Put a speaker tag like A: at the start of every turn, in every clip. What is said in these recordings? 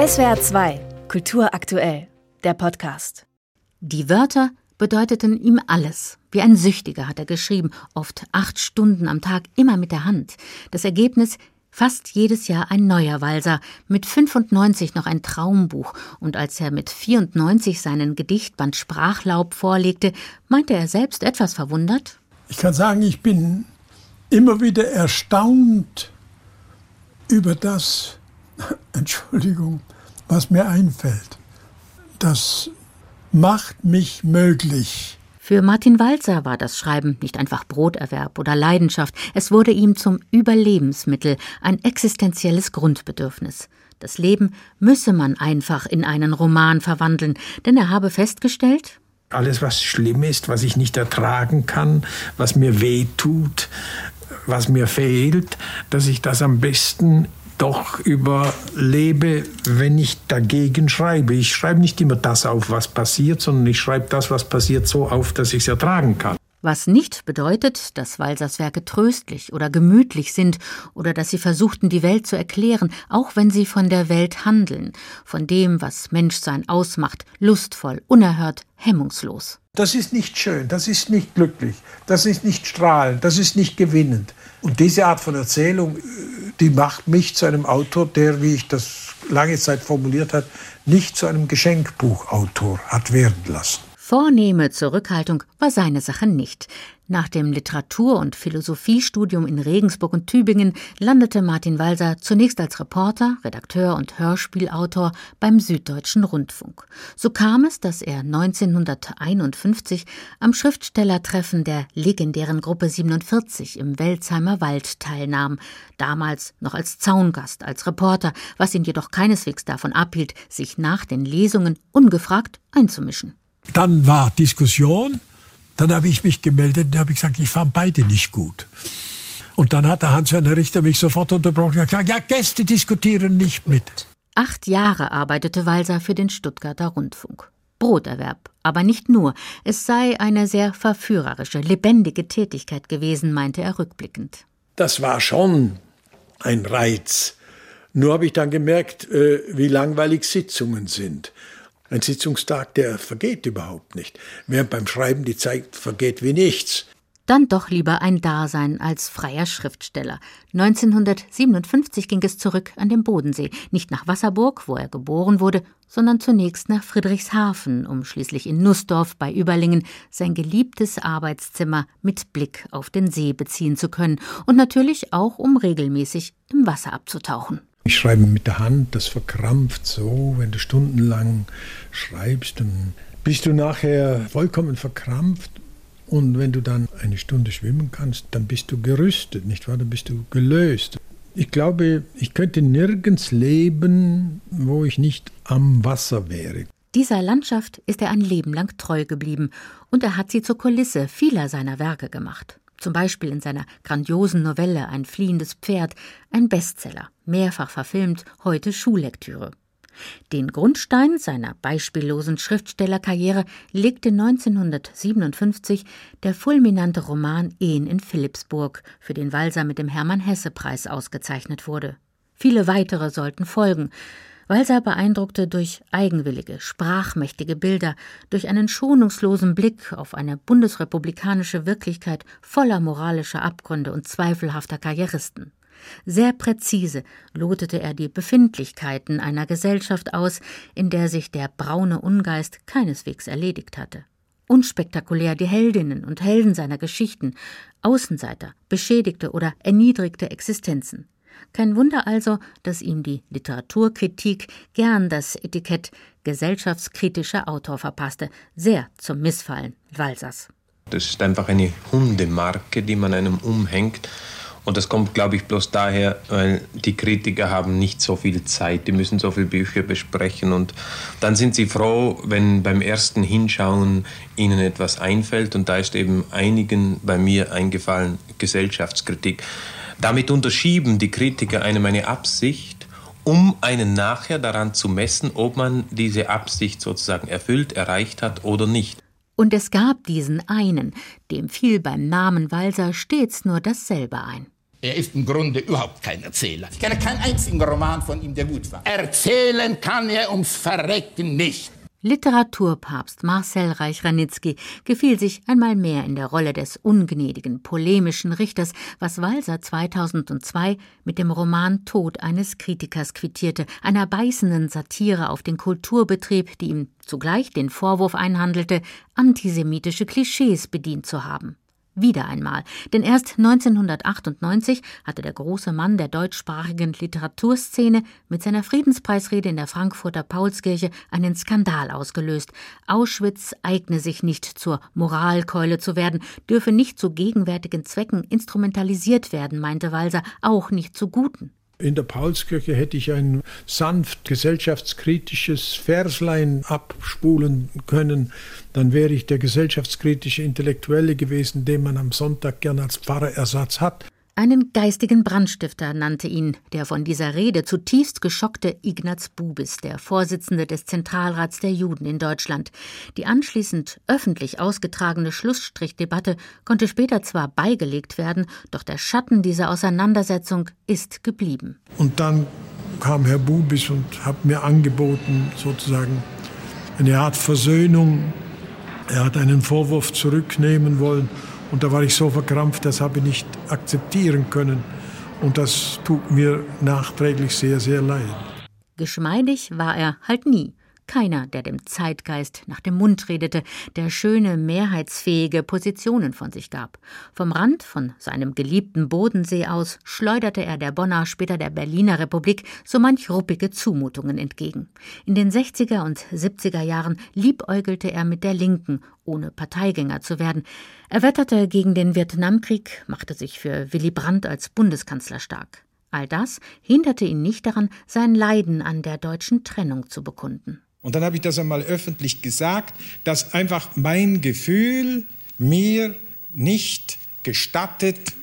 A: SWR 2, Kultur aktuell, der Podcast.
B: Die Wörter bedeuteten ihm alles. Wie ein Süchtiger hat er geschrieben, oft acht Stunden am Tag, immer mit der Hand. Das Ergebnis Fast jedes Jahr ein neuer Walser, mit 95 noch ein Traumbuch, und als er mit 94 seinen Gedichtband Sprachlaub vorlegte, meinte er selbst etwas verwundert.
C: Ich kann sagen, ich bin immer wieder erstaunt über das, Entschuldigung, was mir einfällt. Das macht mich möglich.
B: Für Martin Walzer war das Schreiben nicht einfach Broterwerb oder Leidenschaft, es wurde ihm zum Überlebensmittel, ein existenzielles Grundbedürfnis. Das Leben müsse man einfach in einen Roman verwandeln, denn er habe festgestellt,
D: alles, was schlimm ist, was ich nicht ertragen kann, was mir weh tut, was mir fehlt, dass ich das am besten doch überlebe, wenn ich dagegen schreibe. Ich schreibe nicht immer das auf, was passiert, sondern ich schreibe das, was passiert, so auf, dass ich es ertragen kann.
B: Was nicht bedeutet, dass Walsers Werke tröstlich oder gemütlich sind oder dass sie versuchten, die Welt zu erklären, auch wenn sie von der Welt handeln, von dem, was Menschsein ausmacht, lustvoll, unerhört, hemmungslos.
C: Das ist nicht schön, das ist nicht glücklich, das ist nicht strahlend, das ist nicht gewinnend. Und diese Art von Erzählung, äh, die macht mich zu einem Autor, der, wie ich das lange Zeit formuliert hat, nicht zu einem Geschenkbuchautor hat werden lassen.
B: Vornehme Zurückhaltung war seine Sache nicht. Nach dem Literatur- und Philosophiestudium in Regensburg und Tübingen landete Martin Walser zunächst als Reporter, Redakteur und Hörspielautor beim Süddeutschen Rundfunk. So kam es, dass er 1951 am Schriftstellertreffen der legendären Gruppe 47 im Welsheimer Wald teilnahm, damals noch als Zaungast, als Reporter, was ihn jedoch keineswegs davon abhielt, sich nach den Lesungen ungefragt einzumischen.
C: Dann war Diskussion. Dann habe ich mich gemeldet und habe gesagt, ich fand beide nicht gut. Und dann hat der Hans-Werner Richter mich sofort unterbrochen und gesagt, ja, Gäste diskutieren nicht mit.
B: Acht Jahre arbeitete Walser für den Stuttgarter Rundfunk. Broterwerb, aber nicht nur. Es sei eine sehr verführerische, lebendige Tätigkeit gewesen, meinte er rückblickend.
C: Das war schon ein Reiz. Nur habe ich dann gemerkt, äh, wie langweilig Sitzungen sind. Ein Sitzungstag, der vergeht überhaupt nicht, während beim Schreiben die Zeit vergeht wie nichts.
B: Dann doch lieber ein Dasein als freier Schriftsteller. 1957 ging es zurück an den Bodensee, nicht nach Wasserburg, wo er geboren wurde, sondern zunächst nach Friedrichshafen, um schließlich in Nussdorf bei Überlingen sein geliebtes Arbeitszimmer mit Blick auf den See beziehen zu können und natürlich auch, um regelmäßig im Wasser abzutauchen.
C: Ich schreibe mit der Hand, das verkrampft so, wenn du stundenlang schreibst, dann bist du nachher vollkommen verkrampft. Und wenn du dann eine Stunde schwimmen kannst, dann bist du gerüstet, nicht wahr? Dann bist du gelöst. Ich glaube, ich könnte nirgends leben, wo ich nicht am Wasser wäre.
B: Dieser Landschaft ist er ein Leben lang treu geblieben und er hat sie zur Kulisse vieler seiner Werke gemacht zum Beispiel in seiner grandiosen Novelle Ein fliehendes Pferd, ein Bestseller, mehrfach verfilmt, heute Schullektüre. Den Grundstein seiner beispiellosen Schriftstellerkarriere legte 1957 der fulminante Roman Ehen in Philippsburg, für den Walser mit dem Hermann-Hesse-Preis ausgezeichnet wurde. Viele weitere sollten folgen, Walser beeindruckte durch eigenwillige, sprachmächtige Bilder, durch einen schonungslosen Blick auf eine bundesrepublikanische Wirklichkeit voller moralischer Abgründe und zweifelhafter Karrieristen. Sehr präzise lotete er die Befindlichkeiten einer Gesellschaft aus, in der sich der braune Ungeist keineswegs erledigt hatte. Unspektakulär die Heldinnen und Helden seiner Geschichten, Außenseiter, beschädigte oder erniedrigte Existenzen. Kein Wunder also, dass ihm die Literaturkritik gern das Etikett gesellschaftskritischer Autor verpasste, sehr zum Missfallen Walsers.
E: Das ist einfach eine Hundemarke, die man einem umhängt. Und das kommt, glaube ich, bloß daher, weil die Kritiker haben nicht so viel Zeit, die müssen so viele Bücher besprechen und dann sind sie froh, wenn beim ersten Hinschauen ihnen etwas einfällt und da ist eben einigen bei mir eingefallen Gesellschaftskritik. Damit unterschieben die Kritiker einem eine Absicht, um einen nachher daran zu messen, ob man diese Absicht sozusagen erfüllt, erreicht hat oder nicht.
B: Und es gab diesen einen, dem fiel beim Namen Walser stets nur dasselbe ein.
F: Er ist im Grunde überhaupt kein Erzähler. Ich kenne keinen einzigen Roman von ihm, der gut war. Erzählen kann er ums Verrecken nicht.
B: Literaturpapst Marcel Reich-Ranitzky gefiel sich einmal mehr in der Rolle des ungnädigen, polemischen Richters, was Walser 2002 mit dem Roman Tod eines Kritikers quittierte, einer beißenden Satire auf den Kulturbetrieb, die ihm zugleich den Vorwurf einhandelte, antisemitische Klischees bedient zu haben. Wieder einmal, denn erst 1998 hatte der große Mann der deutschsprachigen Literaturszene mit seiner Friedenspreisrede in der Frankfurter Paulskirche einen Skandal ausgelöst. Auschwitz eigne sich nicht zur Moralkeule zu werden, dürfe nicht zu gegenwärtigen Zwecken instrumentalisiert werden, meinte Walser, auch nicht zu guten.
C: In der Paulskirche hätte ich ein sanft gesellschaftskritisches Verslein abspulen können, dann wäre ich der gesellschaftskritische Intellektuelle gewesen, den man am Sonntag gern als Pfarrerersatz hat.
B: Einen geistigen Brandstifter nannte ihn der von dieser Rede zutiefst geschockte Ignaz Bubis, der Vorsitzende des Zentralrats der Juden in Deutschland. Die anschließend öffentlich ausgetragene Schlussstrichdebatte konnte später zwar beigelegt werden, doch der Schatten dieser Auseinandersetzung ist geblieben.
C: Und dann kam Herr Bubis und hat mir angeboten, sozusagen eine Art Versöhnung. Er hat einen Vorwurf zurücknehmen wollen und da war ich so verkrampft, das habe ich nicht akzeptieren können. Und das tut mir nachträglich sehr, sehr leid.
B: Geschmeidig war er halt nie keiner, der dem Zeitgeist nach dem Mund redete, der schöne, mehrheitsfähige Positionen von sich gab. Vom Rand von seinem geliebten Bodensee aus schleuderte er der Bonner, später der Berliner Republik so manch ruppige Zumutungen entgegen. In den 60er und 70er Jahren liebäugelte er mit der Linken, ohne Parteigänger zu werden. Er wetterte gegen den Vietnamkrieg, machte sich für Willy Brandt als Bundeskanzler stark. All das hinderte ihn nicht daran, sein Leiden an der deutschen Trennung zu bekunden.
D: Und dann habe ich das einmal öffentlich gesagt, dass einfach mein Gefühl mir nicht gestattet,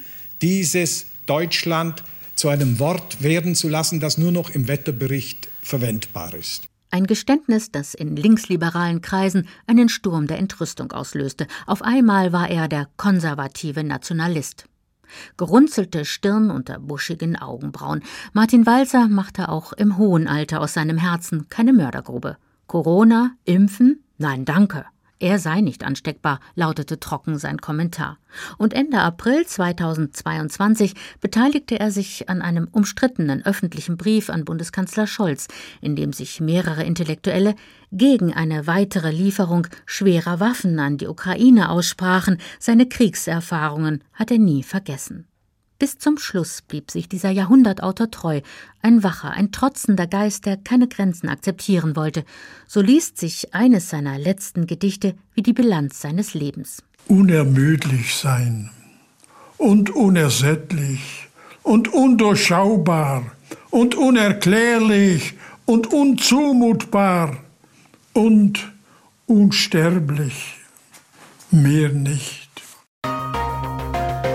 D: dieses Deutschland zu einem Wort werden zu lassen, das nur noch im Wetterbericht verwendbar ist.
B: Ein Geständnis, das in linksliberalen Kreisen einen Sturm der Entrüstung auslöste. Auf einmal war er der konservative Nationalist. Gerunzelte Stirn unter buschigen Augenbrauen. Martin Walzer machte auch im hohen Alter aus seinem Herzen keine Mördergrube. Corona, Impfen? Nein, danke. Er sei nicht ansteckbar, lautete trocken sein Kommentar. Und Ende April 2022 beteiligte er sich an einem umstrittenen öffentlichen Brief an Bundeskanzler Scholz, in dem sich mehrere Intellektuelle gegen eine weitere Lieferung schwerer Waffen an die Ukraine aussprachen. Seine Kriegserfahrungen hat er nie vergessen. Bis zum Schluss blieb sich dieser Jahrhundertautor treu, ein wacher, ein trotzender Geist, der keine Grenzen akzeptieren wollte. So liest sich eines seiner letzten Gedichte wie die Bilanz seines Lebens.
G: Unermüdlich sein und unersättlich und undurchschaubar und unerklärlich und unzumutbar und unsterblich, mehr nicht.